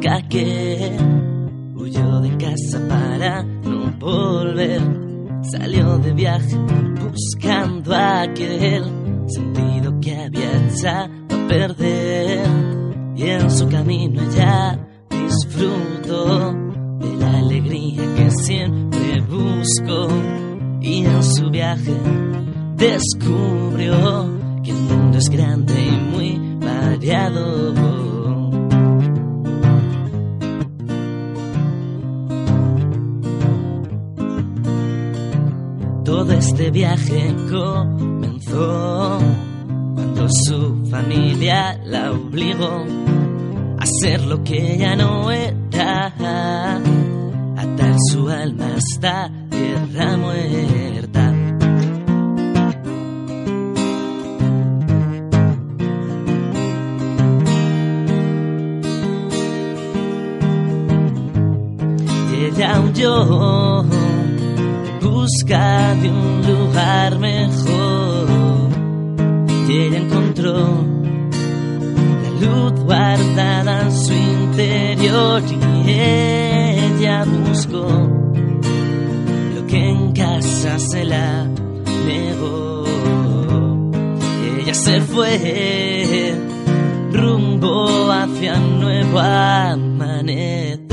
chica huyó de casa para no volver. Salió de viaje buscando aquel sentido que había echado a perder. Y en su camino ella disfrutó de la alegría que siempre buscó. Y en su viaje descubrió que el mundo es grande y muy variado. Este viaje comenzó cuando su familia la obligó a hacer lo que ella no era, atar su alma hasta tierra muerta. Y ella huyó busca de un lugar mejor. Y ella encontró la luz guardada en su interior y ella buscó lo que en casa se la negó. Ella se fue rumbo hacia un nuevo amanecer.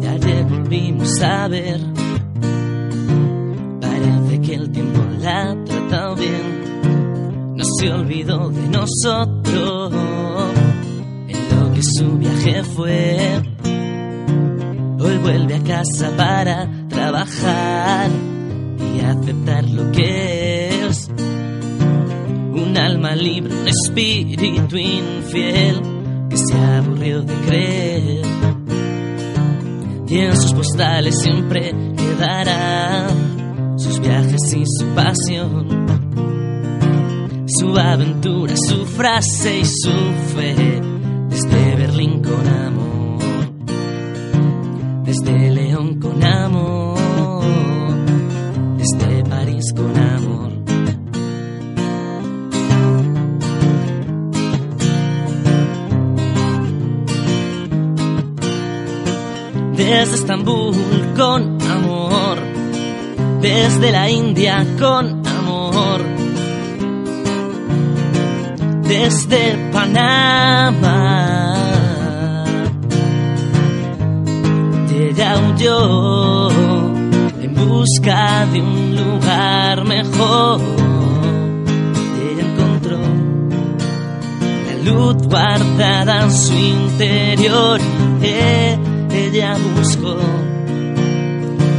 Ya le volvimos a ver. Parece que el tiempo la ha tratado bien. No se olvidó de nosotros en lo que su viaje fue. Hoy vuelve a casa para trabajar y aceptar lo que alma libre, un espíritu infiel que se aburrió de creer. Y en sus postales siempre quedarán sus viajes y su pasión. Su aventura, su frase y su fe. Desde Berlín con amor. Desde León con amor. Desde Estambul con amor. Desde la India con amor. Desde Panamá. Ella huyó en busca de un lugar mejor. Ella encontró la luz guardada en su interior. Ella buscó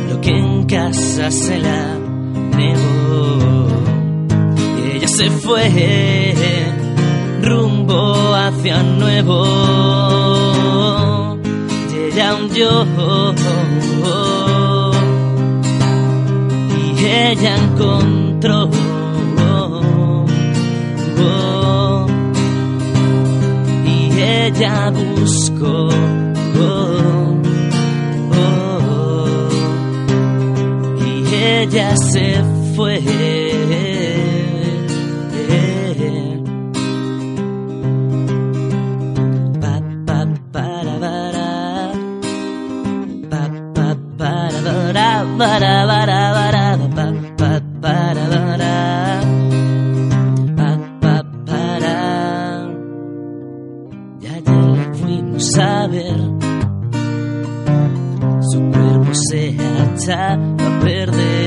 lo que en casa se la negó. Y ella se fue rumbo hacia nuevo. Y ella huyó. Y ella encontró. Y ella buscó. Ella se fue. Pa, pa, para. Pa, pa, para, pa, pa, para. Pa, pa, para. Y no saber. Su cuerpo se echa a perder